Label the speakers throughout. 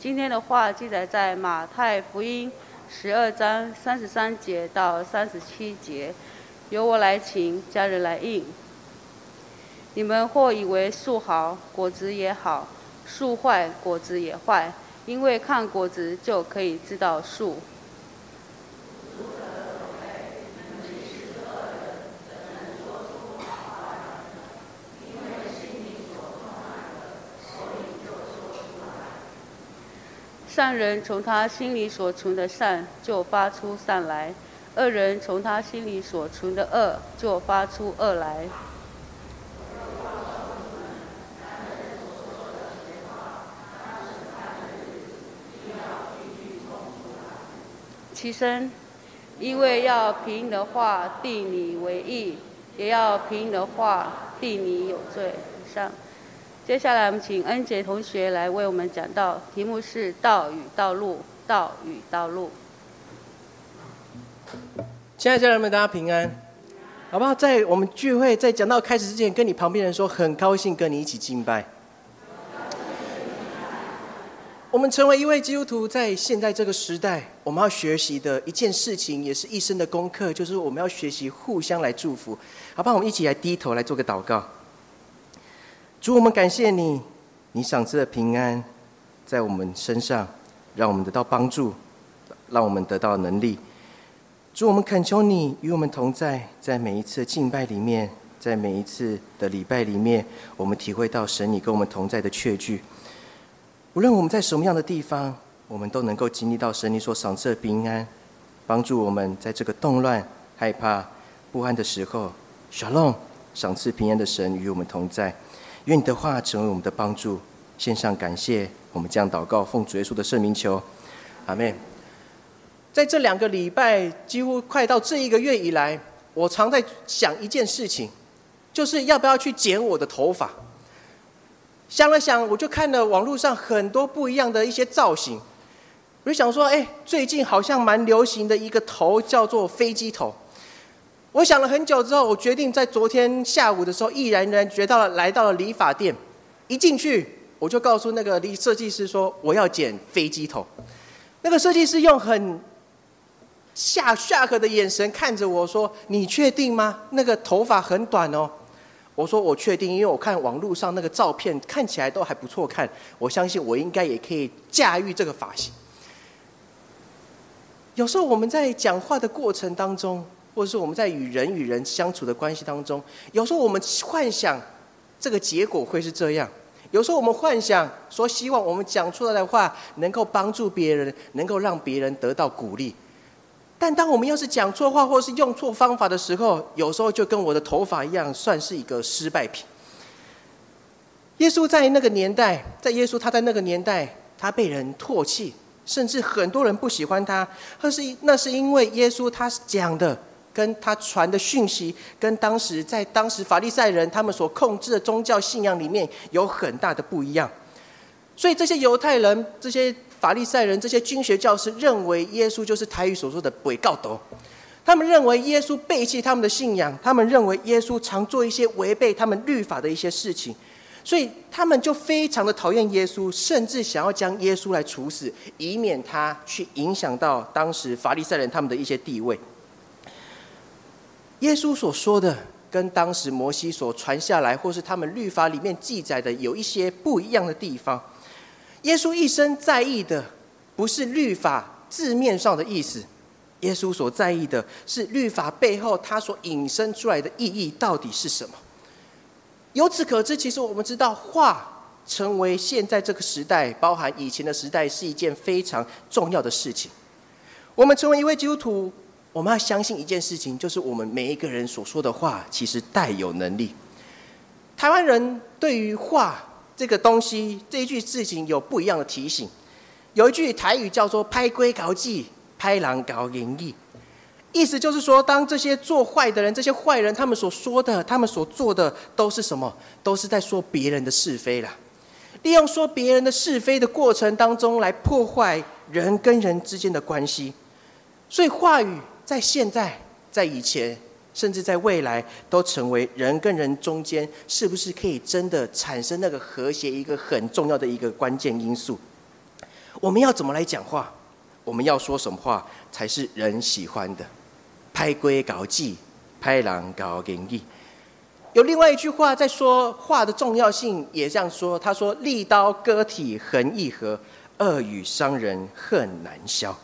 Speaker 1: 今天的话记载在马太福音十二章三十三节到三十七节，由我来请，家人来应。你们或以为树好，果子也好；树坏，果子也坏，因为看果子就可以知道树。善人从他心里所存的善就发出善来，恶人从他心里所存的恶就发出恶来。其身，因为要凭的话定你为义，也要凭的话定你有罪。上。接下来，我们请恩杰同学来为我们讲到，题目是“道与道路”，道与道路。
Speaker 2: 亲爱的家人们，大家平安，好不好？在我们聚会在讲到开始之前，跟你旁边人说，很高兴跟你一起敬拜。我们成为一位基督徒，在现在这个时代，我们要学习的一件事情，也是一生的功课，就是我们要学习互相来祝福，好不好？我们一起来低头来做个祷告。主，我们感谢你，你赏赐的平安在我们身上，让我们得到帮助，让我们得到能力。主，我们恳求你与我们同在，在每一次的敬拜里面，在每一次的礼拜里面，我们体会到神你跟我们同在的确据。无论我们在什么样的地方，我们都能够经历到神你所赏赐的平安，帮助我们在这个动乱、害怕、不安的时候，小龙赏赐平安的神与我们同在。愿你的话成为我们的帮助，献上感谢。我们将祷告，奉主耶稣的圣名求，阿门。在这两个礼拜，几乎快到这一个月以来，我常在想一件事情，就是要不要去剪我的头发。想了想，我就看了网络上很多不一样的一些造型，我就想说，哎，最近好像蛮流行的一个头叫做飞机头。我想了很久之后，我决定在昨天下午的时候，毅然然决到了来到了理发店。一进去，我就告诉那个理设计师说：“我要剪飞机头。”那个设计师用很下下课的眼神看着我说：“你确定吗？那个头发很短哦。”我说：“我确定，因为我看网络上那个照片看起来都还不错看，我相信我应该也可以驾驭这个发型。”有时候我们在讲话的过程当中。或者是我们在与人与人相处的关系当中，有时候我们幻想这个结果会是这样；有时候我们幻想说，希望我们讲出来的话能够帮助别人，能够让别人得到鼓励。但当我们要是讲错话，或是用错方法的时候，有时候就跟我的头发一样，算是一个失败品。耶稣在那个年代，在耶稣他在那个年代，他被人唾弃，甚至很多人不喜欢他。那是那是因为耶稣他讲的。跟他传的讯息，跟当时在当时法利赛人他们所控制的宗教信仰里面有很大的不一样，所以这些犹太人、这些法利赛人、这些军学教师认为耶稣就是台语所说的鬼告斗，他们认为耶稣背弃他们的信仰，他们认为耶稣常做一些违背他们律法的一些事情，所以他们就非常的讨厌耶稣，甚至想要将耶稣来处死，以免他去影响到当时法利赛人他们的一些地位。耶稣所说的跟当时摩西所传下来，或是他们律法里面记载的有一些不一样的地方。耶稣一生在意的不是律法字面上的意思，耶稣所在意的是律法背后他所引申出来的意义到底是什么。由此可知，其实我们知道，话成为现在这个时代，包含以前的时代，是一件非常重要的事情。我们成为一位基督徒。我们要相信一件事情，就是我们每一个人所说的话，其实带有能力。台湾人对于话这个东西这一句事情有不一样的提醒。有一句台语叫做“拍龟搞计，拍狼搞演义”，意思就是说，当这些做坏的人、这些坏人，他们所说的、他们所做的，都是什么？都是在说别人的是非啦。利用说别人的是非的过程当中，来破坏人跟人之间的关系。所以话语。在现在，在以前，甚至在未来，都成为人跟人中间是不是可以真的产生那个和谐一个很重要的一个关键因素。我们要怎么来讲话？我们要说什么话才是人喜欢的？拍龟搞技，拍狼搞演义。有另外一句话在说话的重要性，也这样说。他说：“利刀割体恒易合，恶语伤人恨难消。”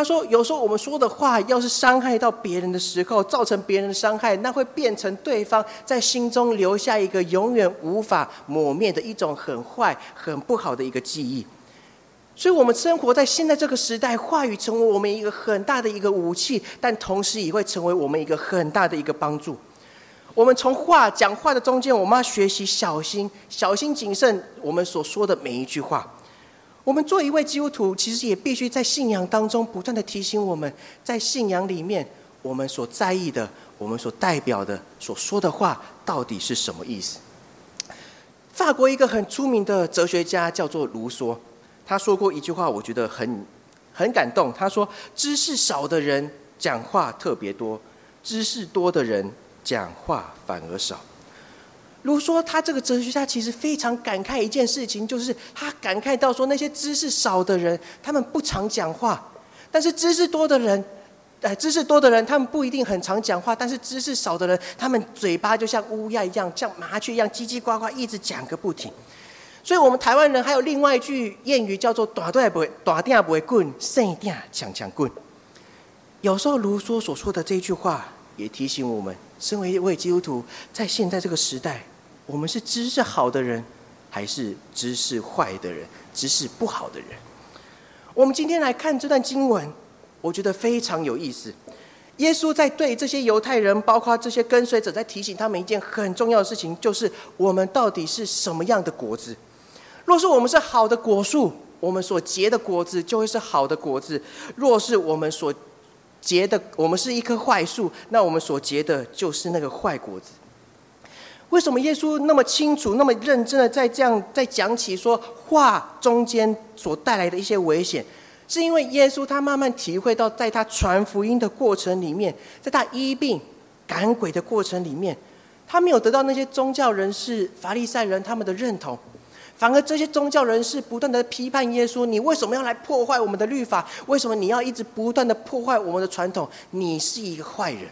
Speaker 2: 他说：“有时候我们说的话，要是伤害到别人的时候，造成别人的伤害，那会变成对方在心中留下一个永远无法抹灭的一种很坏、很不好的一个记忆。所以，我们生活在现在这个时代，话语成为我们一个很大的一个武器，但同时也会成为我们一个很大的一个帮助。我们从话讲话的中间，我们要学习小心、小心谨慎，我们所说的每一句话。”我们做一位基督徒，其实也必须在信仰当中不断的提醒我们，在信仰里面，我们所在意的、我们所代表的、所说的话，到底是什么意思？法国一个很出名的哲学家叫做卢梭，他说过一句话，我觉得很很感动。他说：“知识少的人讲话特别多，知识多的人讲话反而少。”卢梭他这个哲学家其实非常感慨一件事情，就是他感慨到说，那些知识少的人，他们不常讲话；但是知识多的人，呃，知识多的人，他们不一定很常讲话；但是知识少的人，他们嘴巴就像乌鸦一样，像麻雀一样叽叽呱呱，一直讲个不停。所以，我们台湾人还有另外一句谚语，叫做“短短不会，短电不会棍，剩电强强棍”。有时候，卢梭所说的这句话，也提醒我们，身为一位基督徒，在现在这个时代。我们是知识好的人，还是知识坏的人？知识不好的人？我们今天来看这段经文，我觉得非常有意思。耶稣在对这些犹太人，包括这些跟随者，在提醒他们一件很重要的事情，就是我们到底是什么样的果子。若是我们是好的果树，我们所结的果子就会是好的果子；若是我们所结的，我们是一棵坏树，那我们所结的就是那个坏果子。为什么耶稣那么清楚、那么认真的在这样在讲起说话中间所带来的一些危险？是因为耶稣他慢慢体会到，在他传福音的过程里面，在他医病赶鬼的过程里面，他没有得到那些宗教人士、法利赛人他们的认同，反而这些宗教人士不断的批判耶稣：你为什么要来破坏我们的律法？为什么你要一直不断的破坏我们的传统？你是一个坏人。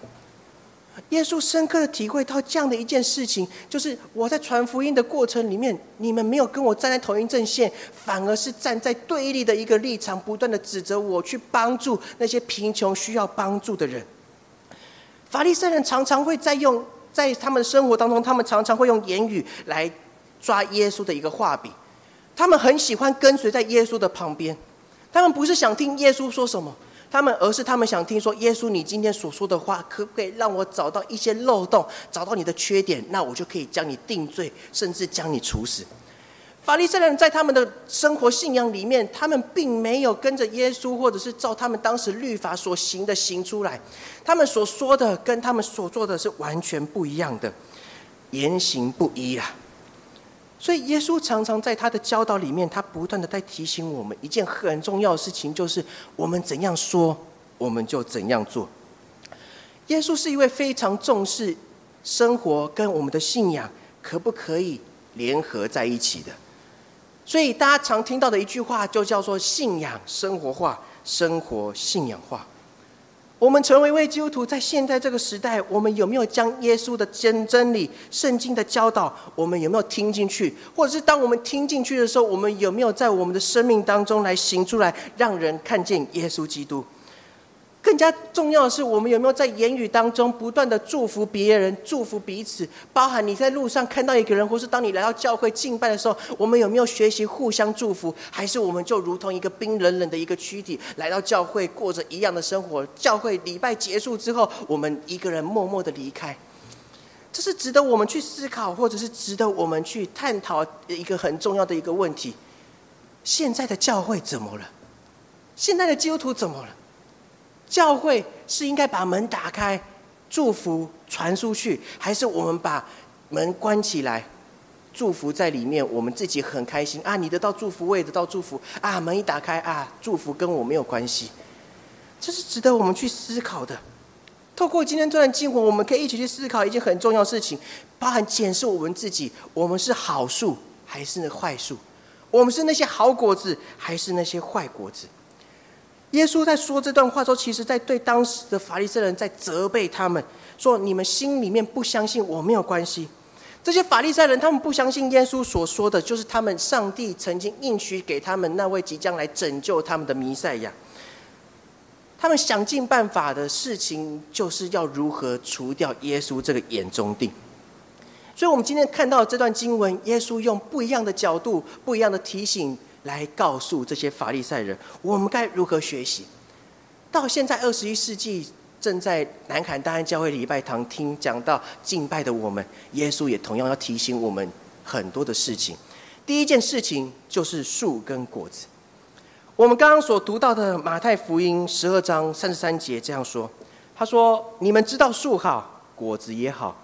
Speaker 2: 耶稣深刻的体会到这样的一件事情，就是我在传福音的过程里面，你们没有跟我站在同一阵线，反而是站在对立的一个立场，不断的指责我去帮助那些贫穷需要帮助的人。法利赛人常常会在用在他们生活当中，他们常常会用言语来抓耶稣的一个画笔，他们很喜欢跟随在耶稣的旁边，他们不是想听耶稣说什么。他们，而是他们想听说耶稣，你今天所说的话，可不可以让我找到一些漏洞，找到你的缺点，那我就可以将你定罪，甚至将你处死。法利赛人在他们的生活信仰里面，他们并没有跟着耶稣，或者是照他们当时律法所行的行出来，他们所说的跟他们所做的是完全不一样的，言行不一啊。所以，耶稣常常在他的教导里面，他不断的在提醒我们一件很重要的事情，就是我们怎样说，我们就怎样做。耶稣是一位非常重视生活跟我们的信仰可不可以联合在一起的。所以，大家常听到的一句话，就叫做“信仰生活化，生活信仰化”。我们成为一位基督徒，在现在这个时代，我们有没有将耶稣的真真理、圣经的教导，我们有没有听进去？或者是当我们听进去的时候，我们有没有在我们的生命当中来行出来，让人看见耶稣基督？更加重要的是，我们有没有在言语当中不断的祝福别人、祝福彼此？包含你在路上看到一个人，或是当你来到教会敬拜的时候，我们有没有学习互相祝福？还是我们就如同一个冰冷冷的一个躯体，来到教会过着一样的生活？教会礼拜结束之后，我们一个人默默的离开。这是值得我们去思考，或者是值得我们去探讨一个很重要的一个问题：现在的教会怎么了？现在的基督徒怎么了？教会是应该把门打开，祝福传出去，还是我们把门关起来，祝福在里面，我们自己很开心啊？你得到祝福，我也得到祝福啊！门一打开啊，祝福跟我没有关系，这是值得我们去思考的。透过今天这段经文，我们可以一起去思考一件很重要的事情，包含检视我们自己：我们是好树还是坏树？我们是那些好果子，还是那些坏果子？耶稣在说这段话时候，其实在对当时的法利赛人在责备他们，说：“你们心里面不相信我没有关系。”这些法利赛人，他们不相信耶稣所说的就是他们上帝曾经应许给他们那位即将来拯救他们的弥赛亚。他们想尽办法的事情，就是要如何除掉耶稣这个眼中钉。所以，我们今天看到这段经文，耶稣用不一样的角度、不一样的提醒来告诉这些法利赛人，我们该如何学习。到现在二十一世纪，正在南坎大安教会礼拜堂听讲到敬拜的我们，耶稣也同样要提醒我们很多的事情。第一件事情就是树跟果子。我们刚刚所读到的马太福音十二章三十三节这样说：“他说，你们知道树好，果子也好。”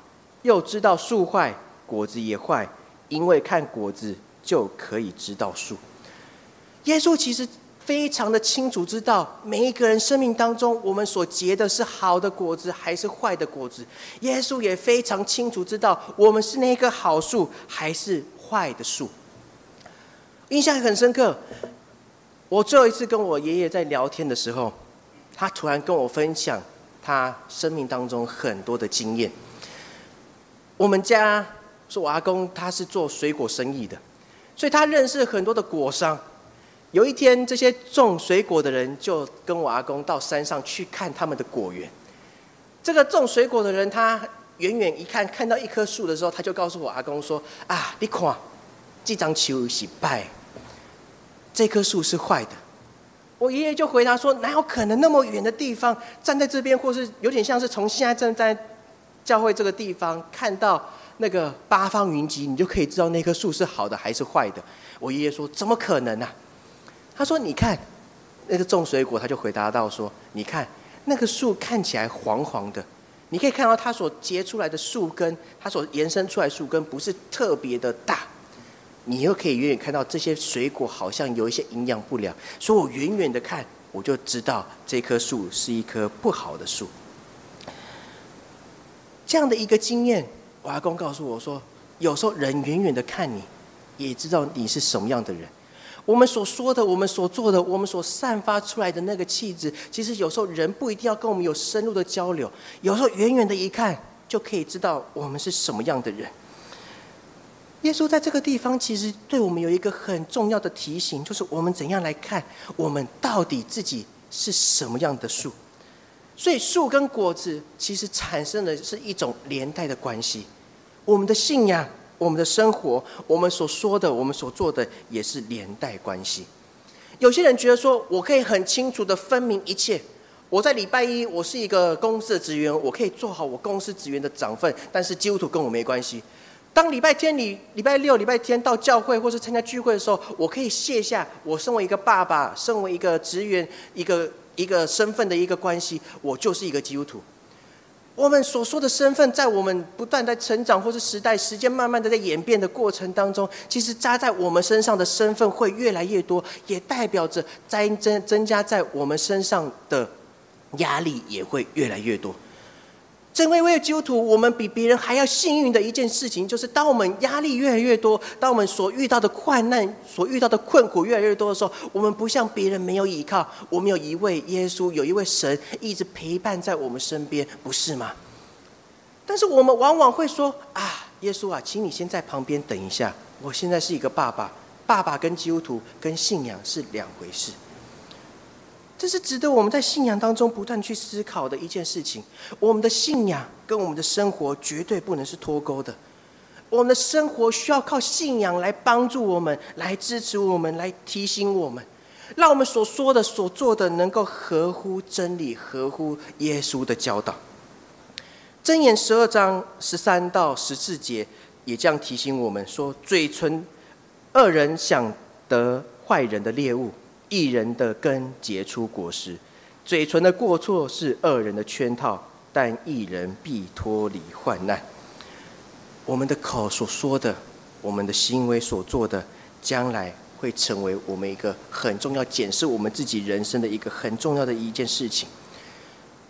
Speaker 2: 又知道树坏，果子也坏，因为看果子就可以知道树。耶稣其实非常的清楚知道每一个人生命当中，我们所结的是好的果子还是坏的果子。耶稣也非常清楚知道我们是那棵好树还是坏的树。印象很深刻。我最后一次跟我爷爷在聊天的时候，他突然跟我分享他生命当中很多的经验。我们家是我阿公，他是做水果生意的，所以他认识很多的果商。有一天，这些种水果的人就跟我阿公到山上去看他们的果园。这个种水果的人，他远远一看，看到一棵树的时候，他就告诉我阿公说：“啊，你看，这张球是败，这棵树是坏的。”我爷爷就回答说：“哪有可能那么远的地方站在这边，或是有点像是从现在站在。”教会这个地方看到那个八方云集，你就可以知道那棵树是好的还是坏的。我爷爷说：“怎么可能呢？”他说：“你看那个种水果，他就回答到说：‘你看那个树看起来黄黄的，你可以看到它所结出来的树根，它所延伸出来树根不是特别的大。你又可以远远看到这些水果好像有一些营养不良，所以我远远的看，我就知道这棵树是一棵不好的树。”这样的一个经验，我阿公告诉我说：“有时候人远远的看你，也知道你是什么样的人。我们所说的，我们所做的，我们所散发出来的那个气质，其实有时候人不一定要跟我们有深入的交流，有时候远远的一看，就可以知道我们是什么样的人。”耶稣在这个地方，其实对我们有一个很重要的提醒，就是我们怎样来看我们到底自己是什么样的树。所以树跟果子其实产生的是一种连带的关系。我们的信仰、我们的生活、我们所说的、我们所做的，也是连带关系。有些人觉得说，我可以很清楚的分明一切。我在礼拜一，我是一个公司的职员，我可以做好我公司职员的长分，但是基督徒跟我没关系。当礼拜天、礼礼拜六、礼拜天到教会或是参加聚会的时候，我可以卸下我身为一个爸爸、身为一个职员、一个。一个身份的一个关系，我就是一个基督徒。我们所说的身份，在我们不断在成长，或是时代时间慢慢的在演变的过程当中，其实扎在我们身上的身份会越来越多，也代表着增增增加在我们身上的压力也会越来越多。正为为基督徒，我们比别人还要幸运的一件事情，就是当我们压力越来越多，当我们所遇到的困难、所遇到的困苦越来越多的时候，我们不像别人没有依靠，我们有一位耶稣，有一位神一直陪伴在我们身边，不是吗？但是我们往往会说：“啊，耶稣啊，请你先在旁边等一下，我现在是一个爸爸，爸爸跟基督徒跟信仰是两回事。”这是值得我们在信仰当中不断去思考的一件事情。我们的信仰跟我们的生活绝对不能是脱钩的。我们的生活需要靠信仰来帮助我们，来支持我们，来提醒我们，让我们所说的、所做的能够合乎真理，合乎耶稣的教导。箴言十二章十三到十四节也这样提醒我们说：嘴唇恶人想得坏人的猎物。一人的根结出果实，嘴唇的过错是恶人的圈套，但一人必脱离患难。我们的口所说的，我们的行为所做的，将来会成为我们一个很重要检视我们自己人生的一个很重要的一件事情。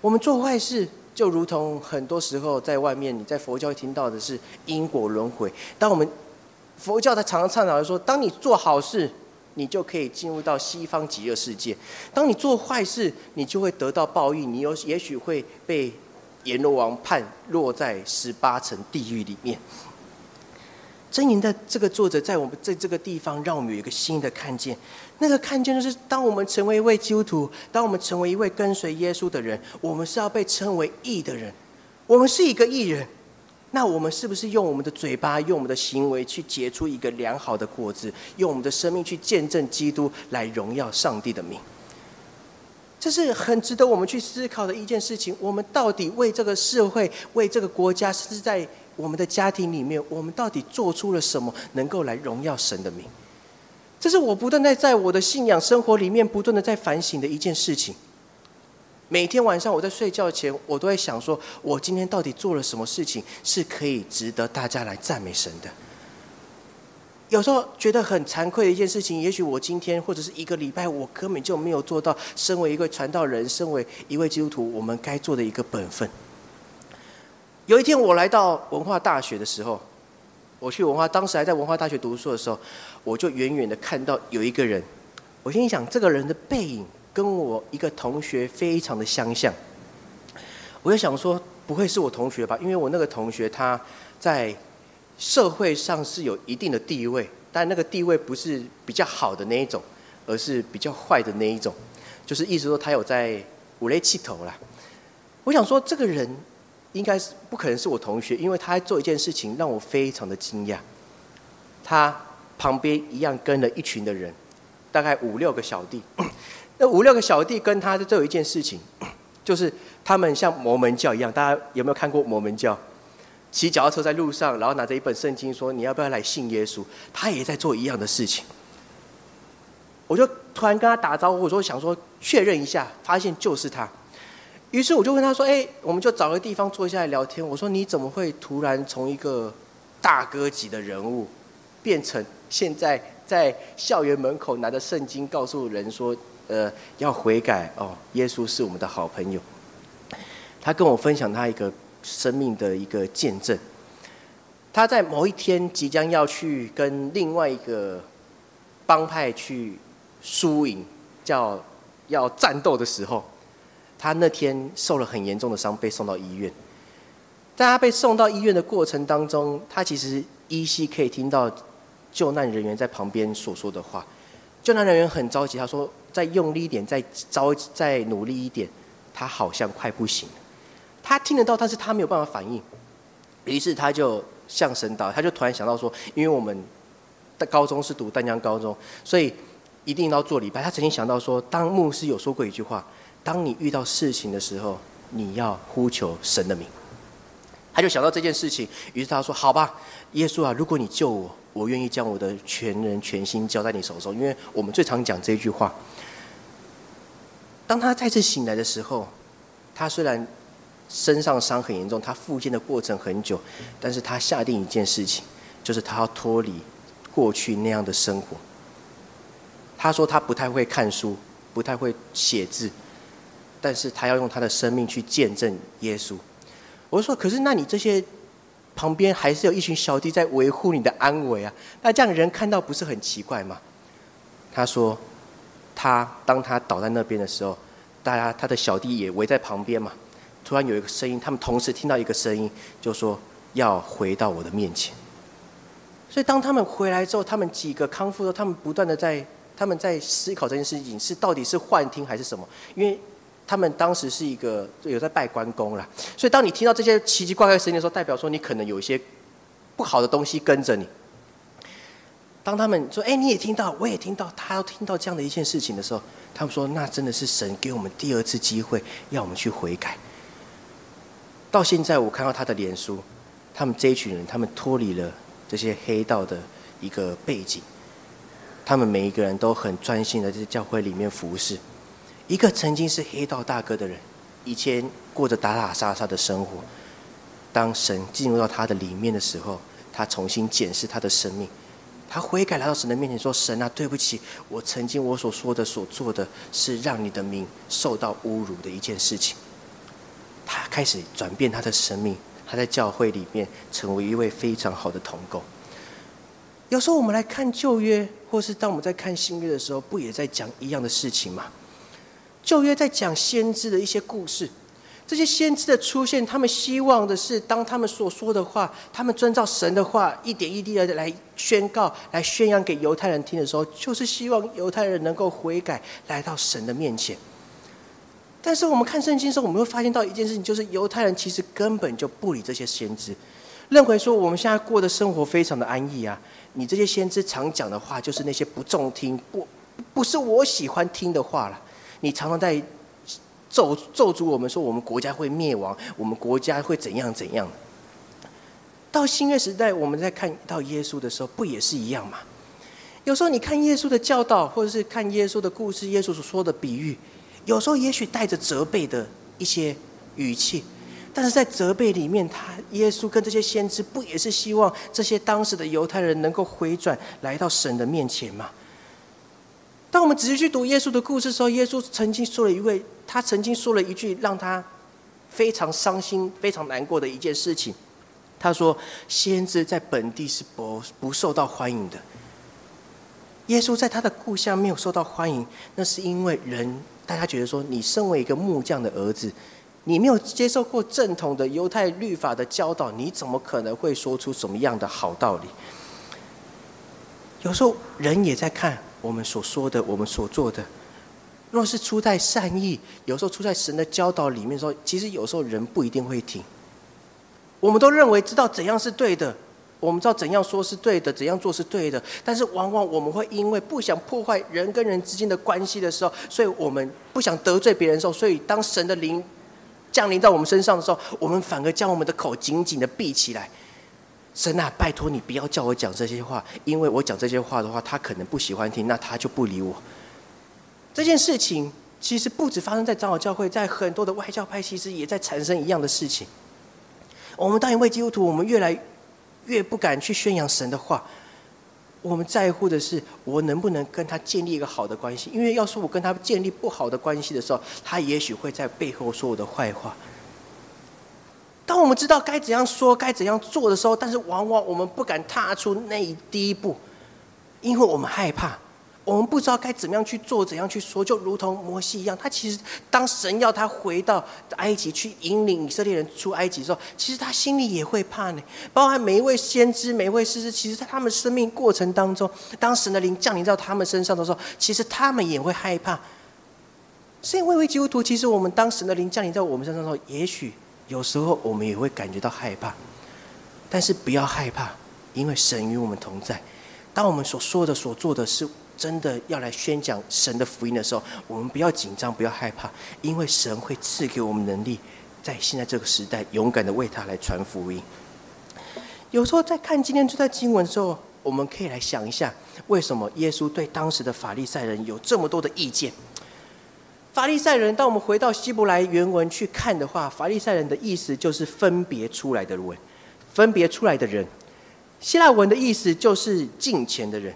Speaker 2: 我们做坏事，就如同很多时候在外面你在佛教听到的是因果轮回。当我们佛教它常常倡导说，当你做好事，你就可以进入到西方极乐世界；当你做坏事，你就会得到报应，你有也许会被阎罗王判落在十八层地狱里面。真言的这个作者在我们在这个地方，让我们有一个新的看见。那个看见就是，当我们成为一位基督徒，当我们成为一位跟随耶稣的人，我们是要被称为义的人。我们是一个义人，那我们是不是用我们的嘴巴，用我们的行为去结出一个良好的果子，用我们的生命去见证基督，来荣耀上帝的名？这是很值得我们去思考的一件事情。我们到底为这个社会、为这个国家，甚至在我们的家庭里面，我们到底做出了什么，能够来荣耀神的名？这是我不断在在我的信仰生活里面不断的在反省的一件事情。每天晚上我在睡觉前，我都在想说，我今天到底做了什么事情是可以值得大家来赞美神的？有时候觉得很惭愧的一件事情，也许我今天或者是一个礼拜，我根本就没有做到身为一个传道人，身为一位基督徒，我们该做的一个本分。有一天我来到文化大学的时候，我去文化，当时还在文化大学读书的时候，我就远远的看到有一个人，我心想这个人的背影。跟我一个同学非常的相像，我就想说不会是我同学吧？因为我那个同学他在社会上是有一定的地位，但那个地位不是比较好的那一种，而是比较坏的那一种，就是意思说他有在五雷气头啦。我想说这个人应该是不可能是我同学，因为他做一件事情让我非常的惊讶，他旁边一样跟了一群的人，大概五六个小弟。那五六个小弟跟他的都有一件事情，就是他们像摩门教一样，大家有没有看过摩门教？骑脚踏车在路上，然后拿着一本圣经说：“你要不要来信耶稣？”他也在做一样的事情。我就突然跟他打招呼，我说想说确认一下，发现就是他。于是我就问他说：“哎，我们就找个地方坐下来聊天。”我说：“你怎么会突然从一个大哥级的人物，变成现在在校园门口拿着圣经告诉人说？”呃，要悔改哦！耶稣是我们的好朋友。他跟我分享他一个生命的一个见证。他在某一天即将要去跟另外一个帮派去输赢，叫要战斗的时候，他那天受了很严重的伤，被送到医院。在他被送到医院的过程当中，他其实依稀可以听到救难人员在旁边所说的话。救难人员很着急，他说：“再用力一点，再着再努力一点。”他好像快不行了。他听得到，但是他没有办法反应。于是他就向神祷，他就突然想到说：“因为我们的高中是读丹江高中，所以一定要做礼拜。”他曾经想到说：“当牧师有说过一句话，当你遇到事情的时候，你要呼求神的名。”他就想到这件事情，于是他说：“好吧，耶稣啊，如果你救我。”我愿意将我的全人全心交在你手中，因为我们最常讲这句话。当他再次醒来的时候，他虽然身上伤很严重，他复健的过程很久，但是他下定一件事情，就是他要脱离过去那样的生活。他说他不太会看书，不太会写字，但是他要用他的生命去见证耶稣。我说，可是那你这些？旁边还是有一群小弟在维护你的安危啊！那这样人看到不是很奇怪吗？他说，他当他倒在那边的时候，大家他的小弟也围在旁边嘛。突然有一个声音，他们同时听到一个声音，就说要回到我的面前。所以当他们回来之后，他们几个康复后，他们不断的在他们在思考这件事情是到底是幻听还是什么，因为。他们当时是一个有在拜关公啦，所以当你听到这些奇奇怪怪的声音的时候，代表说你可能有一些不好的东西跟着你。当他们说：“哎，你也听到，我也听到，他要听到这样的一件事情的时候，他们说：那真的是神给我们第二次机会，要我们去悔改。”到现在，我看到他的脸书，他们这一群人，他们脱离了这些黑道的一个背景，他们每一个人都很专心的在教会里面服侍。一个曾经是黑道大哥的人，以前过着打打杀杀的生活。当神进入到他的里面的时候，他重新检视他的生命，他悔改来到神的面前说：“神啊，对不起，我曾经我所说的、所做的是让你的名受到侮辱的一件事情。”他开始转变他的生命，他在教会里面成为一位非常好的同工。有时候我们来看旧约，或是当我们在看新约的时候，不也在讲一样的事情吗？旧约在讲先知的一些故事，这些先知的出现，他们希望的是，当他们所说的话，他们遵照神的话，一点一滴的来宣告、来宣扬给犹太人听的时候，就是希望犹太人能够悔改，来到神的面前。但是我们看圣经的时候，我们会发现到一件事情，就是犹太人其实根本就不理这些先知，认为说我们现在过的生活非常的安逸啊，你这些先知常讲的话，就是那些不中听、不不是我喜欢听的话了。你常常在咒咒诅我们说我们国家会灭亡，我们国家会怎样怎样。到新约时代，我们在看到耶稣的时候，不也是一样吗？有时候你看耶稣的教导，或者是看耶稣的故事，耶稣所说的比喻，有时候也许带着责备的一些语气，但是在责备里面，他耶稣跟这些先知，不也是希望这些当时的犹太人能够回转，来到神的面前吗？当我们仔细去读耶稣的故事的时候，耶稣曾经说了一位，他曾经说了一句让他非常伤心、非常难过的一件事情。他说：“先知在本地是不不受到欢迎的。耶稣在他的故乡没有受到欢迎，那是因为人大家觉得说，你身为一个木匠的儿子，你没有接受过正统的犹太律法的教导，你怎么可能会说出什么样的好道理？有时候人也在看。”我们所说的，我们所做的，若是出在善意，有时候出在神的教导里面说，其实有时候人不一定会听。我们都认为知道怎样是对的，我们知道怎样说是对的，怎样做是对的，但是往往我们会因为不想破坏人跟人之间的关系的时候，所以我们不想得罪别人的时候，所以当神的灵降临到我们身上的时候，我们反而将我们的口紧紧的闭起来。神啊，拜托你不要叫我讲这些话，因为我讲这些话的话，他可能不喜欢听，那他就不理我。这件事情其实不止发生在长老教会，在很多的外教派，其实也在产生一样的事情。我们当一位基督徒，我们越来越不敢去宣扬神的话。我们在乎的是，我能不能跟他建立一个好的关系？因为要说我跟他建立不好的关系的时候，他也许会在背后说我的坏话。当我们知道该怎样说、该怎样做的时候，但是往往我们不敢踏出那第一步，因为我们害怕，我们不知道该怎么样去做、怎样去说。就如同摩西一样，他其实当神要他回到埃及去引领以色列人出埃及的时候，其实他心里也会怕呢。包含每一位先知、每一位师师，其实在他们生命过程当中，当神的灵降临到他们身上的时候，其实他们也会害怕。所以，为为基督徒，其实我们当神的灵降临在我们身上的时候，也许。有时候我们也会感觉到害怕，但是不要害怕，因为神与我们同在。当我们所说的、所做的是真的要来宣讲神的福音的时候，我们不要紧张，不要害怕，因为神会赐给我们能力，在现在这个时代勇敢的为他来传福音。有时候在看今天这段经文的时候，我们可以来想一下，为什么耶稣对当时的法利赛人有这么多的意见？法利赛人，当我们回到希伯来原文去看的话，法利赛人的意思就是分别出来的人，分别出来的人。希腊文的意思就是敬虔的人。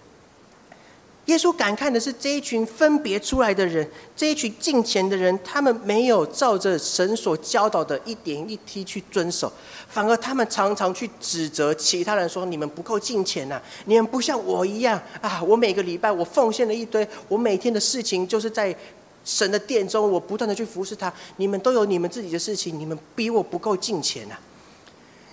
Speaker 2: 耶稣感慨的是这一群分别出来的人，这一群敬虔的人，他们没有照着神所教导的一点一滴去遵守，反而他们常常去指责其他人说：“你们不够敬虔呐，你们不像我一样啊！我每个礼拜我奉献了一堆，我每天的事情就是在。”神的殿中，我不断的去服侍他。你们都有你们自己的事情，你们比我不够敬虔呐。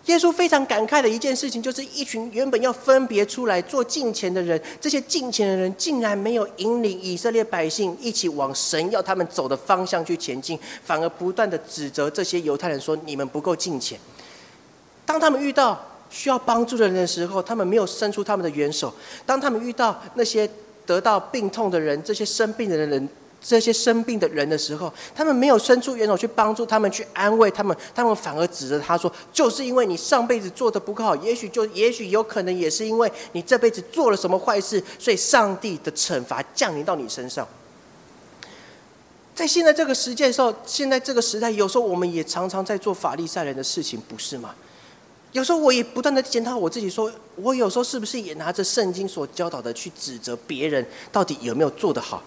Speaker 2: 耶稣非常感慨的一件事情，就是一群原本要分别出来做敬虔的人，这些敬虔的人竟然没有引领以色列百姓一起往神要他们走的方向去前进，反而不断的指责这些犹太人说：“你们不够敬虔。”当他们遇到需要帮助的人的时候，他们没有伸出他们的援手；当他们遇到那些得到病痛的人，这些生病的人。这些生病的人的时候，他们没有伸出援手去帮助他们，去安慰他们，他们反而指着他说：“就是因为你上辈子做的不够好，也许就也许有可能也是因为你这辈子做了什么坏事，所以上帝的惩罚降临到你身上。”在现在这个时间的时候，现在这个时代，有时候我们也常常在做法利赛人的事情，不是吗？有时候我也不断的检讨我自己，说我有时候是不是也拿着圣经所教导的去指责别人，到底有没有做得好？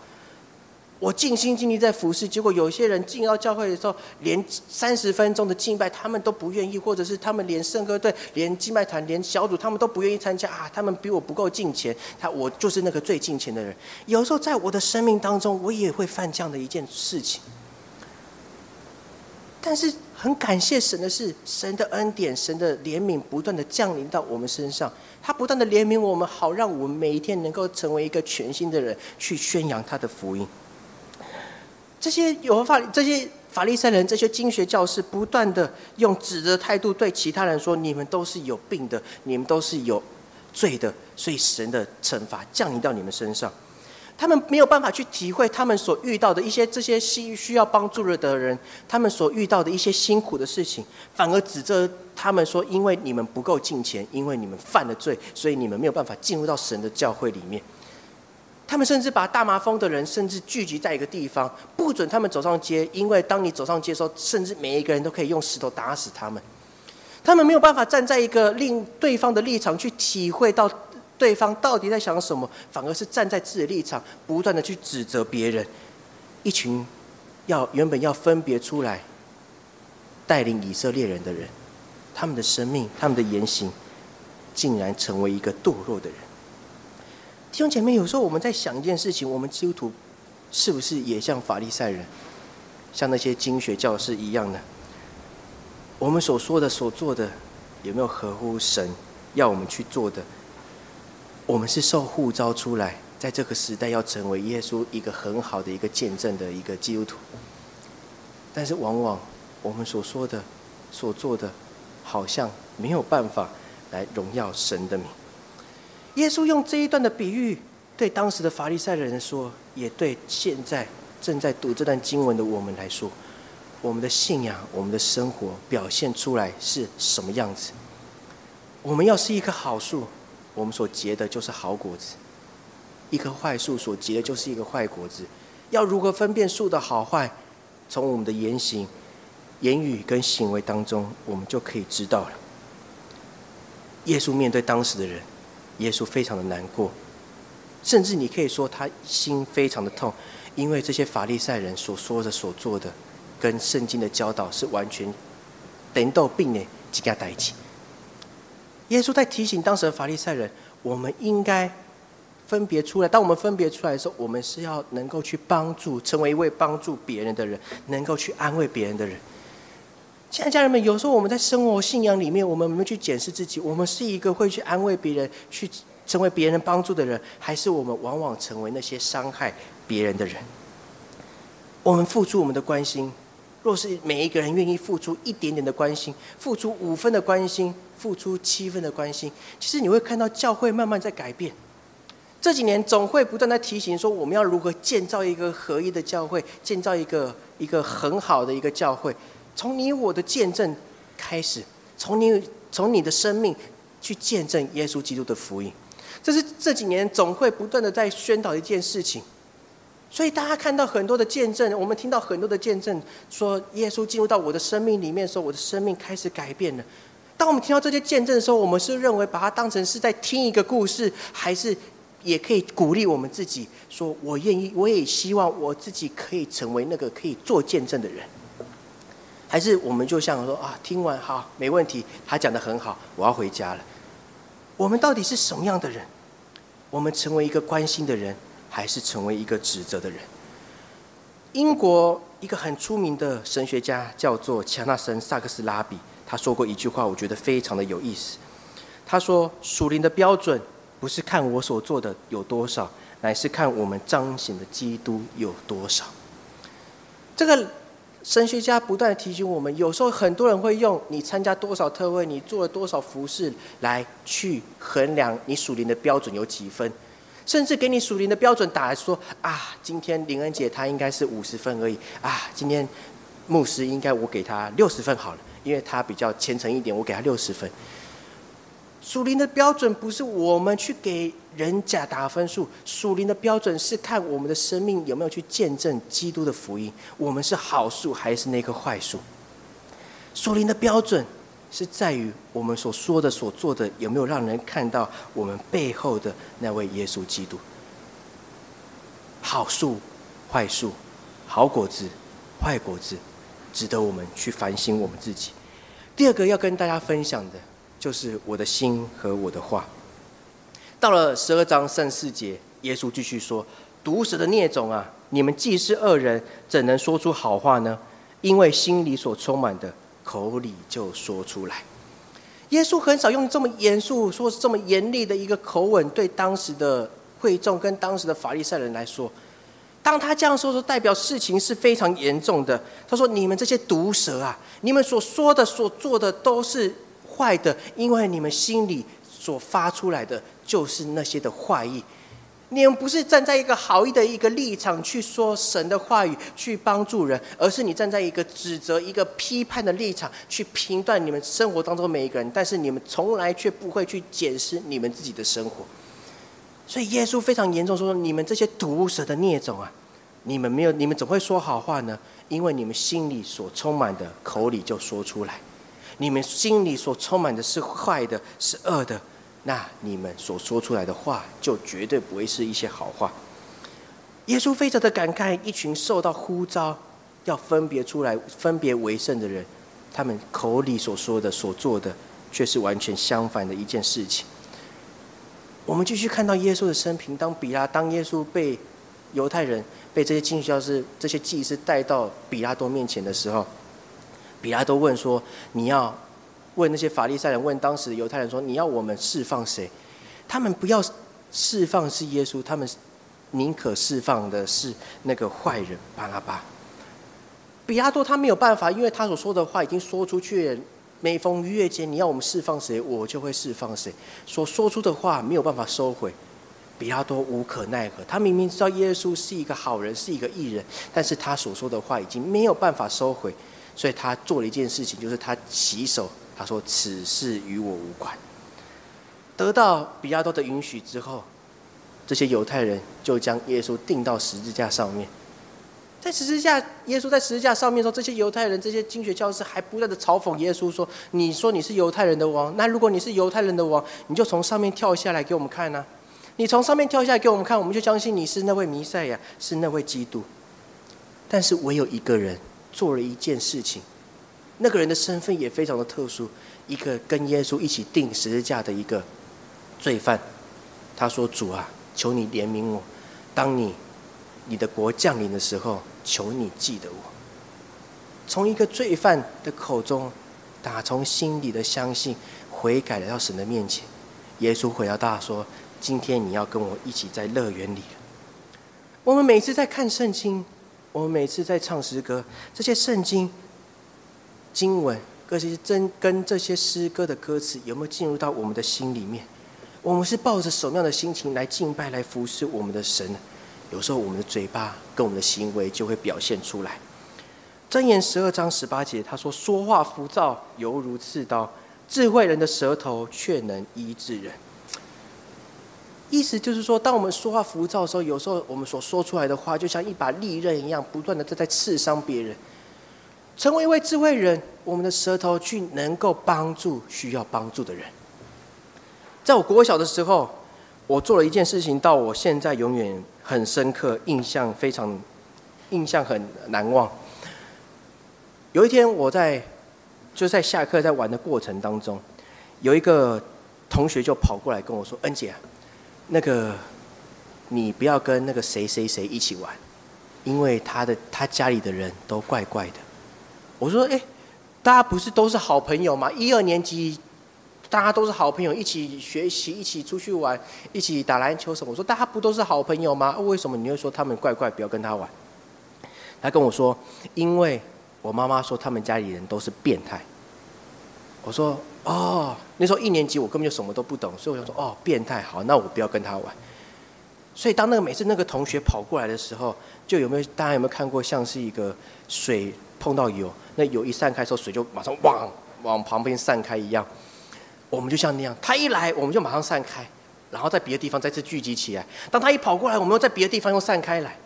Speaker 2: 我尽心尽力在服侍，结果有些人进到教会的时候，连三十分钟的敬拜他们都不愿意，或者是他们连圣歌队、连敬拜团、连小组他们都不愿意参加啊！他们比我不够敬虔，他我就是那个最敬虔的人。有时候在我的生命当中，我也会犯这样的一件事情。但是很感谢神的是，神的恩典、神的怜悯不断的降临到我们身上，他不断的怜悯我们，好让我们每一天能够成为一个全新的人，去宣扬他的福音。这些有法这些法利赛人、这些经学教士，不断的用指责态度对其他人说：“你们都是有病的，你们都是有罪的，所以神的惩罚降临到你们身上。”他们没有办法去体会他们所遇到的一些这些需需要帮助的人，他们所遇到的一些辛苦的事情，反而指责他们说：“因为你们不够敬虔，因为你们犯了罪，所以你们没有办法进入到神的教会里面。”他们甚至把大麻风的人甚至聚集在一个地方，不准他们走上街，因为当你走上街的时候，甚至每一个人都可以用石头打死他们。他们没有办法站在一个令对方的立场去体会到对方到底在想什么，反而是站在自己的立场，不断的去指责别人。一群要原本要分别出来带领以色列人的人，他们的生命、他们的言行，竟然成为一个堕落的人。弟兄姐妹，有时候我们在想一件事情：我们基督徒是不是也像法利赛人，像那些经学教师一样呢？我们所说的、所做的，有没有合乎神要我们去做的？我们是受呼召出来，在这个时代要成为耶稣一个很好的一个见证的一个基督徒。但是，往往我们所说的、所做的，好像没有办法来荣耀神的名。耶稣用这一段的比喻，对当时的法利赛人说，也对现在正在读这段经文的我们来说，我们的信仰、我们的生活表现出来是什么样子？我们要是一棵好树，我们所结的就是好果子；一棵坏树所结的就是一个坏果子。要如何分辨树的好坏？从我们的言行、言语跟行为当中，我们就可以知道了。耶稣面对当时的人。耶稣非常的难过，甚至你可以说他心非常的痛，因为这些法利赛人所说的、所做的，跟圣经的教导是完全等到病呢，几家在一起。耶稣在提醒当时的法利赛人，我们应该分别出来。当我们分别出来的时候，我们是要能够去帮助，成为一位帮助别人的人，能够去安慰别人的人。亲爱家人们，有时候我们在生活信仰里面，我们有没有去检视自己？我们是一个会去安慰别人、去成为别人帮助的人，还是我们往往成为那些伤害别人的人？我们付出我们的关心，若是每一个人愿意付出一点点的关心，付出五分的关心，付出七分的关心，其实你会看到教会慢慢在改变。这几年总会不断的提醒说，我们要如何建造一个合一的教会，建造一个一个很好的一个教会。从你我的见证开始，从你从你的生命去见证耶稣基督的福音，这是这几年总会不断的在宣导一件事情。所以大家看到很多的见证，我们听到很多的见证，说耶稣进入到我的生命里面的时候，我的生命开始改变了。当我们听到这些见证的时候，我们是认为把它当成是在听一个故事，还是也可以鼓励我们自己，说我愿意，我也希望我自己可以成为那个可以做见证的人。还是我们就像说啊，听完好没问题，他讲的很好，我要回家了。我们到底是什么样的人？我们成为一个关心的人，还是成为一个指责的人？英国一个很出名的神学家叫做乔纳森·萨克斯拉比，他说过一句话，我觉得非常的有意思。他说：“属灵的标准不是看我所做的有多少，乃是看我们彰显的基督有多少。”这个。神学家不断提醒我们，有时候很多人会用你参加多少特会，你做了多少服饰来去衡量你属灵的标准有几分，甚至给你属灵的标准打来说啊，今天林恩姐她应该是五十分而已啊，今天牧师应该我给他六十分好了，因为他比较虔诚一点，我给他六十分。属灵的标准不是我们去给人家打分数，属灵的标准是看我们的生命有没有去见证基督的福音，我们是好树还是那棵坏树？属灵的标准是在于我们所说的、所做的有没有让人看到我们背后的那位耶稣基督。好树坏树、好果子、坏果子，值得我们去反省我们自己。第二个要跟大家分享的，就是我的心和我的话。到了十二章三四节，耶稣继续说：“毒蛇的孽种啊，你们既是恶人，怎能说出好话呢？因为心里所充满的，口里就说出来。”耶稣很少用这么严肃、说这么严厉的一个口吻对当时的会众跟当时的法利赛人来说。当他这样说，说代表事情是非常严重的。他说：“你们这些毒蛇啊，你们所说的、所做的都是坏的，因为你们心里所发出来的就是那些的坏意。你们不是站在一个好意的一个立场去说神的话语，去帮助人，而是你站在一个指责、一个批判的立场去评断你们生活当中每一个人。但是你们从来却不会去检视你们自己的生活。”所以耶稣非常严重说：“你们这些毒蛇的孽种啊，你们没有，你们怎会说好话呢？因为你们心里所充满的，口里就说出来。你们心里所充满的是坏的，是恶的，那你们所说出来的话，就绝对不会是一些好话。”耶稣非常的感慨，一群受到呼召要分别出来、分别为圣的人，他们口里所说的、所做的，却是完全相反的一件事情。我们继续看到耶稣的生平。当比拉当耶稣被犹太人、被这些经教师、这些祭司带到比拉多面前的时候，比拉多问说：“你要问那些法利赛人，问当时犹太人说，你要我们释放谁？他们不要释放是耶稣，他们宁可释放的是那个坏人巴拉巴。比拉多他没有办法，因为他所说的话已经说出去了。”每逢逾越节，你要我们释放谁，我就会释放谁。所说出的话没有办法收回，比拉多无可奈何。他明明知道耶稣是一个好人，是一个义人，但是他所说的话已经没有办法收回，所以他做了一件事情，就是他洗手，他说：“此事与我无关。”得到比拉多的允许之后，这些犹太人就将耶稣钉到十字架上面。在十字架，耶稣在十字架上面说：“这些犹太人，这些经学教师还不断的嘲讽耶稣说：‘你说你是犹太人的王，那如果你是犹太人的王，你就从上面跳下来给我们看呐！你从上面跳下来给我们看，我们就相信你是那位弥赛亚，是那位基督。’但是唯有一个人做了一件事情，那个人的身份也非常的特殊，一个跟耶稣一起钉十字架的一个罪犯。他说：‘主啊，求你怜悯我，当你……’”你的国降临的时候，求你记得我。从一个罪犯的口中，打从心里的相信，悔改来到神的面前。耶稣回答他说：“今天你要跟我一起在乐园里我们每次在看圣经，我们每次在唱诗歌，这些圣经经文，这些真跟这些诗歌的歌词，有没有进入到我们的心里面？我们是抱着什么样的心情来敬拜、来服侍我们的神？有时候我们的嘴巴跟我们的行为就会表现出来。箴言十二章十八节，他说：“说话浮躁，犹如刺刀；智慧人的舌头却能医治人。”意思就是说，当我们说话浮躁的时候，有时候我们所说出来的话，就像一把利刃一样，不断的在刺伤别人。成为一位智慧人，我们的舌头去能够帮助需要帮助的人。在我国小的时候。我做了一件事情，到我现在永远很深刻，印象非常，印象很难忘。有一天，我在就在下课在玩的过程当中，有一个同学就跑过来跟我说：“恩姐，那个你不要跟那个谁谁谁一起玩，因为他的他家里的人都怪怪的。”我说：“哎，大家不是都是好朋友吗？一二年级。”大家都是好朋友，一起学习，一起出去玩，一起打篮球什么。我说大家不都是好朋友吗？为什么你会说他们怪怪，不要跟他玩？他跟我说，因为我妈妈说他们家里人都是变态。我说哦，那时候一年级我根本就什么都不懂，所以我就说哦，变态好，那我不要跟他玩。所以当那个每次那个同学跑过来的时候，就有没有大家有没有看过像是一个水碰到油，那油一散开之后，水就马上往往旁边散开一样。我们就像那样，他一来，我们就马上散开，然后在别的地方再次聚集起来。当他一跑过来，我们又在别的地方又散开来。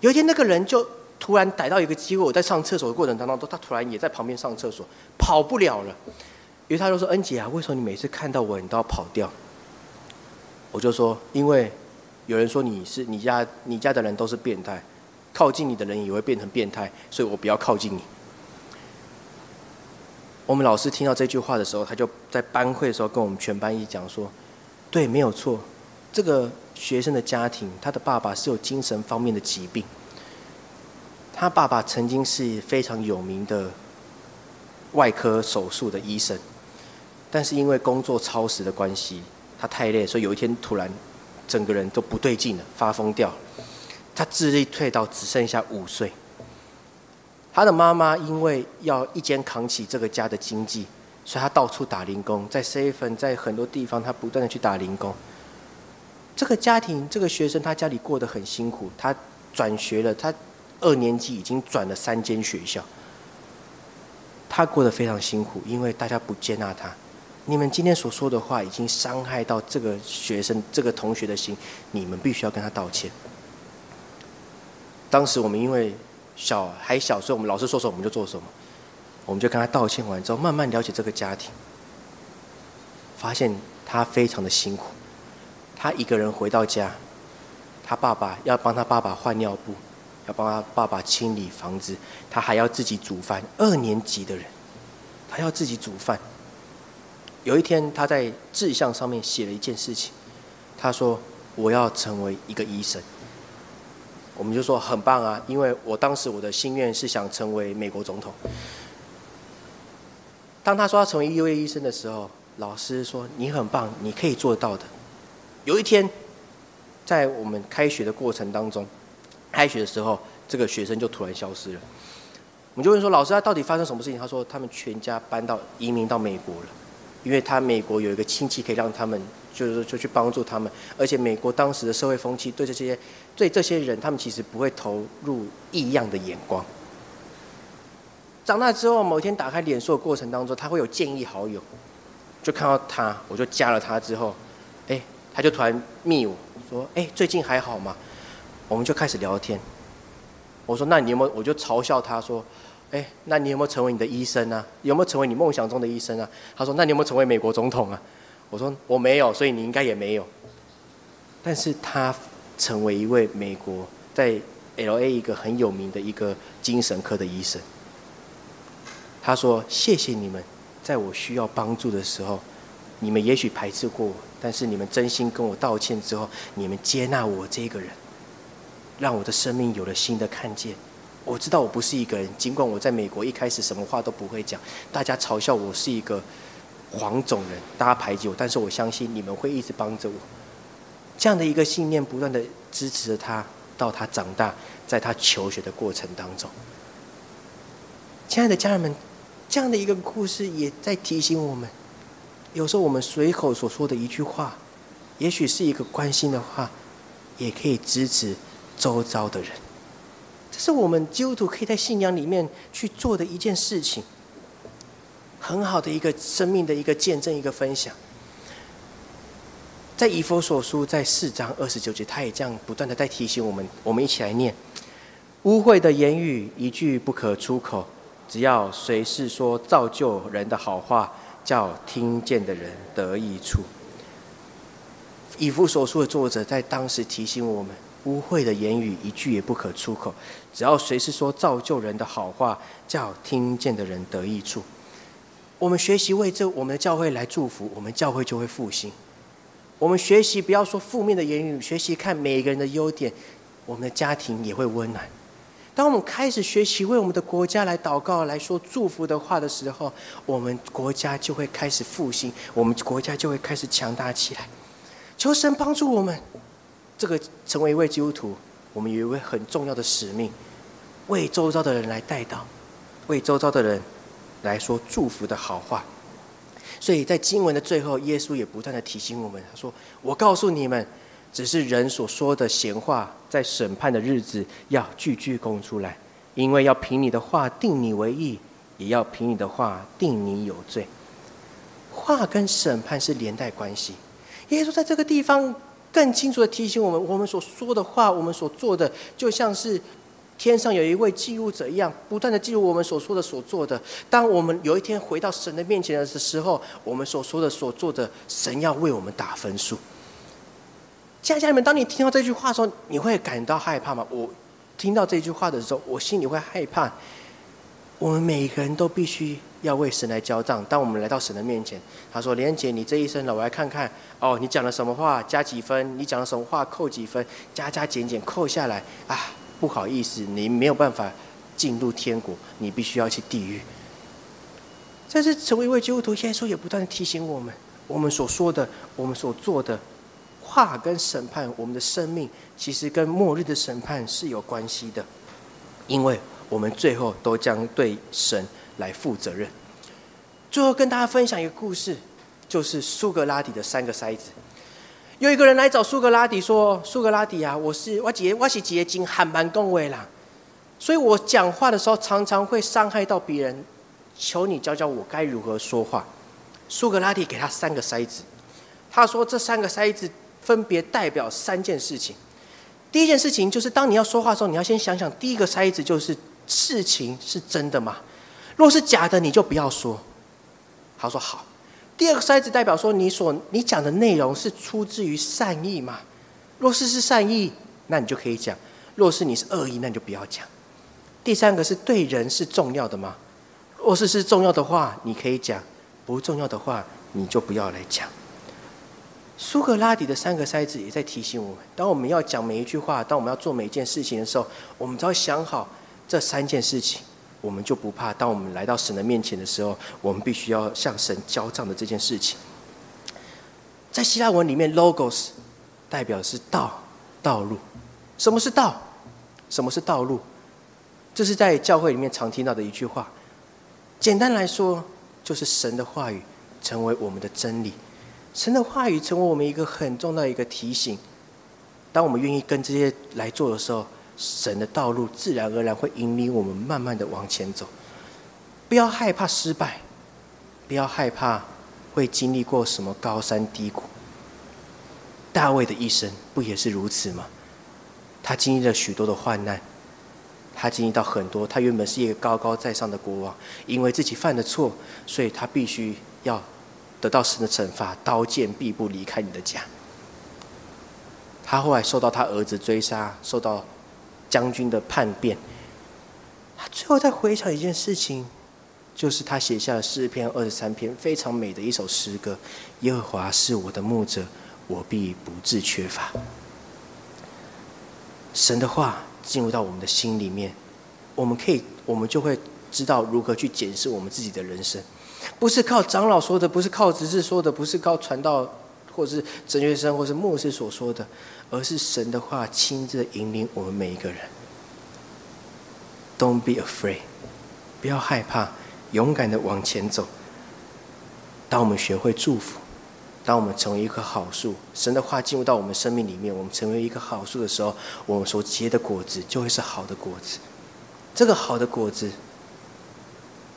Speaker 2: 有一天，那个人就突然逮到一个机会，我在上厕所的过程当中，他突然也在旁边上厕所，跑不了了。于是他就说：“恩姐啊，为什么你每次看到我，你都要跑掉？”我就说：“因为有人说你是你家你家的人都是变态，靠近你的人也会变成变态，所以我不要靠近你。”我们老师听到这句话的时候，他就在班会的时候跟我们全班一讲说：“对，没有错，这个学生的家庭，他的爸爸是有精神方面的疾病。他爸爸曾经是非常有名的外科手术的医生，但是因为工作超时的关系，他太累，所以有一天突然整个人都不对劲了，发疯掉，他智力退到只剩下五岁。”他的妈妈因为要一肩扛起这个家的经济，所以他到处打零工，在 seven，在很多地方，他不断的去打零工。这个家庭，这个学生，他家里过得很辛苦。他转学了，他二年级已经转了三间学校。他过得非常辛苦，因为大家不接纳他。你们今天所说的话，已经伤害到这个学生、这个同学的心，你们必须要跟他道歉。当时我们因为。小还小时候，我们老师说什么我们就做什么，我们就跟他道歉完之后，慢慢了解这个家庭，发现他非常的辛苦。他一个人回到家，他爸爸要帮他爸爸换尿布，要帮他爸爸清理房子，他还要自己煮饭。二年级的人，他要自己煮饭。有一天，他在志向上面写了一件事情，他说：“我要成为一个医生。”我们就说很棒啊，因为我当时我的心愿是想成为美国总统。当他说要成为一位医生的时候，老师说你很棒，你可以做到的。有一天，在我们开学的过程当中，开学的时候，这个学生就突然消失了。我们就问说老师，他到底发生什么事情？他说他们全家搬到移民到美国了，因为他美国有一个亲戚可以让他们。就是，就去帮助他们，而且美国当时的社会风气对这些、对这些人，他们其实不会投入异样的眼光。长大之后，某天打开脸书的过程当中，他会有建议好友，就看到他，我就加了他之后，哎，他就突然密我说：“哎，最近还好吗？”我们就开始聊天。我说：“那你有没有？”我就嘲笑他说：“哎，那你有没有成为你的医生啊？有没有成为你梦想中的医生啊？”他说：“那你有没有成为美国总统啊？”我说我没有，所以你应该也没有。但是他成为一位美国在 L A 一个很有名的一个精神科的医生。他说：“谢谢你们，在我需要帮助的时候，你们也许排斥过我，但是你们真心跟我道歉之后，你们接纳我这个人，让我的生命有了新的看见。我知道我不是一个人，尽管我在美国一开始什么话都不会讲，大家嘲笑我是一个。”黄种人，大家排挤我，但是我相信你们会一直帮着我。这样的一个信念，不断的支持着他，到他长大，在他求学的过程当中。亲爱的家人们，这样的一个故事也在提醒我们：有时候我们随口所说的一句话，也许是一个关心的话，也可以支持周遭的人。这是我们基督徒可以在信仰里面去做的一件事情。很好的一个生命的一个见证，一个分享。在以佛所书在四章二十九节，他也这样不断的在提醒我们，我们一起来念：污秽的言语一句不可出口，只要随时说造就人的好话，叫听见的人得益处。以弗所书的作者在当时提醒我们，污秽的言语一句也不可出口，只要谁是说造就人的好话，叫听见的人得益处。我们学习为这我们的教会来祝福，我们教会就会复兴。我们学习不要说负面的言语，学习看每一个人的优点，我们的家庭也会温暖。当我们开始学习为我们的国家来祷告、来说祝福的话的时候，我们国家就会开始复兴，我们国家就会开始强大起来。求神帮助我们，这个成为一位基督徒，我们有一位很重要的使命，为周遭的人来带祷，为周遭的人。来说祝福的好话，所以在经文的最后，耶稣也不断的提醒我们，他说：“我告诉你们，只是人所说的闲话，在审判的日子要句句供出来，因为要凭你的话定你为义，也要凭你的话定你有罪。话跟审判是连带关系。耶稣在这个地方更清楚的提醒我们，我们所说的话，我们所做的，就像是。”天上有一位记录者一样，不断的记录我们所说的、所做的。当我们有一天回到神的面前的时候，我们所说的、所做的，神要为我们打分数。家家人们，当你听到这句话的时候，你会感到害怕吗？我听到这句话的时候，我心里会害怕。我们每一个人都必须要为神来交账。当我们来到神的面前，他说：“莲姐，你这一生了，我来看看哦，你讲了什么话，加几分？你讲了什么话，扣几分？加加减减，扣下来啊，不好意思，你没有办法进入天国，你必须要去地狱。”但是成为一位基督徒，耶稣也不断的提醒我们：我们所说的，我们所做的话，跟审判我们的生命，其实跟末日的审判是有关系的，因为。我们最后都将对神来负责任。最后跟大家分享一个故事，就是苏格拉底的三个筛子。有一个人来找苏格拉底说：“苏格拉底啊，我是我姐，我是结晶还蛮恭维啦，所以我讲话的时候常常会伤害到别人，求你教教我该如何说话。”苏格拉底给他三个筛子，他说这三个筛子分别代表三件事情。第一件事情就是，当你要说话的时候，你要先想想第一个筛子就是。事情是真的吗？若是假的，你就不要说。他说好。第二个筛子代表说，你所你讲的内容是出自于善意吗？若是是善意，那你就可以讲；若是你是恶意，那你就不要讲。第三个是对人是重要的吗？若是是重要的话，你可以讲；不重要的话，你就不要来讲。苏格拉底的三个筛子也在提醒我们：当我们要讲每一句话，当我们要做每一件事情的时候，我们都要想好。这三件事情，我们就不怕。当我们来到神的面前的时候，我们必须要向神交账的这件事情。在希腊文里面，logos 代表的是道、道路。什么是道？什么是道路？这是在教会里面常听到的一句话。简单来说，就是神的话语成为我们的真理，神的话语成为我们一个很重要的一个提醒。当我们愿意跟这些来做的时候。神的道路自然而然会引领我们慢慢的往前走，不要害怕失败，不要害怕会经历过什么高山低谷。大卫的一生不也是如此吗？他经历了许多的患难，他经历到很多。他原本是一个高高在上的国王，因为自己犯的错，所以他必须要得到神的惩罚，刀剑必不离开你的家。他后来受到他儿子追杀，受到。将军的叛变，他最后再回想一件事情，就是他写下了诗篇二十三篇非常美的一首诗歌：“耶和华是我的牧者，我必不致缺乏。”神的话进入到我们的心里面，我们可以，我们就会知道如何去检视我们自己的人生，不是靠长老说的，不是靠执事说的，不是靠传道或是哲学生或是牧师所说的。而是神的话亲自引领我们每一个人。Don't be afraid，不要害怕，勇敢的往前走。当我们学会祝福，当我们成为一棵好树，神的话进入到我们生命里面，我们成为一棵好树的时候，我们所结的果子就会是好的果子。这个好的果子，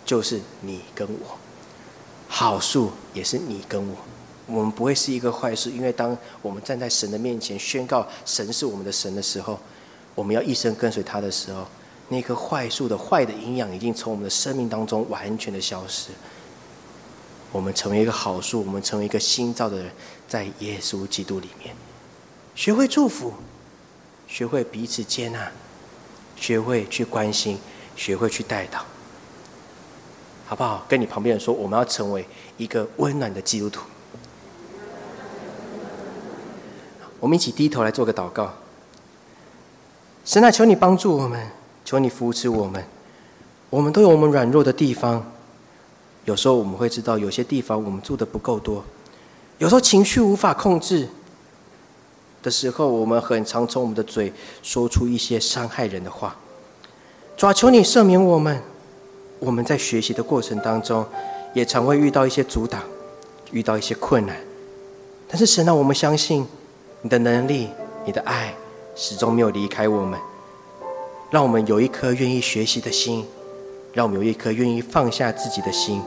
Speaker 2: 就是你跟我。好树也是你跟我。我们不会是一个坏事，因为当我们站在神的面前宣告神是我们的神的时候，我们要一生跟随他的时候，那棵坏树的坏的营养已经从我们的生命当中完全的消失。我们成为一个好树，我们成为一个新造的人，在耶稣基督里面，学会祝福，学会彼此接纳，学会去关心，学会去带导，好不好？跟你旁边人说，我们要成为一个温暖的基督徒。我们一起低头来做个祷告。神啊，求你帮助我们，求你扶持我们。我们都有我们软弱的地方，有时候我们会知道有些地方我们做的不够多，有时候情绪无法控制的时候，我们很常从我们的嘴说出一些伤害人的话。主啊，求你赦免我们。我们在学习的过程当中，也常会遇到一些阻挡，遇到一些困难。但是神啊，我们相信。你的能力，你的爱，始终没有离开我们。让我们有一颗愿意学习的心，让我们有一颗愿意放下自己的心，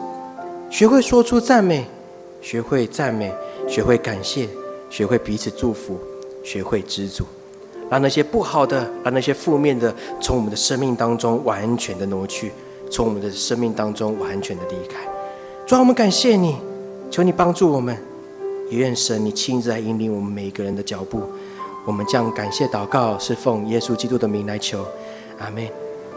Speaker 2: 学会说出赞美，学会赞美，学会感谢，学会彼此祝福，学会知足，让那些不好的，让那些负面的，从我们的生命当中完全的挪去，从我们的生命当中完全的离开。主，我们感谢你，求你帮助我们。也愿神你亲自来引领我们每一个人的脚步。我们将感谢祷告，是奉耶稣基督的名来求。阿门。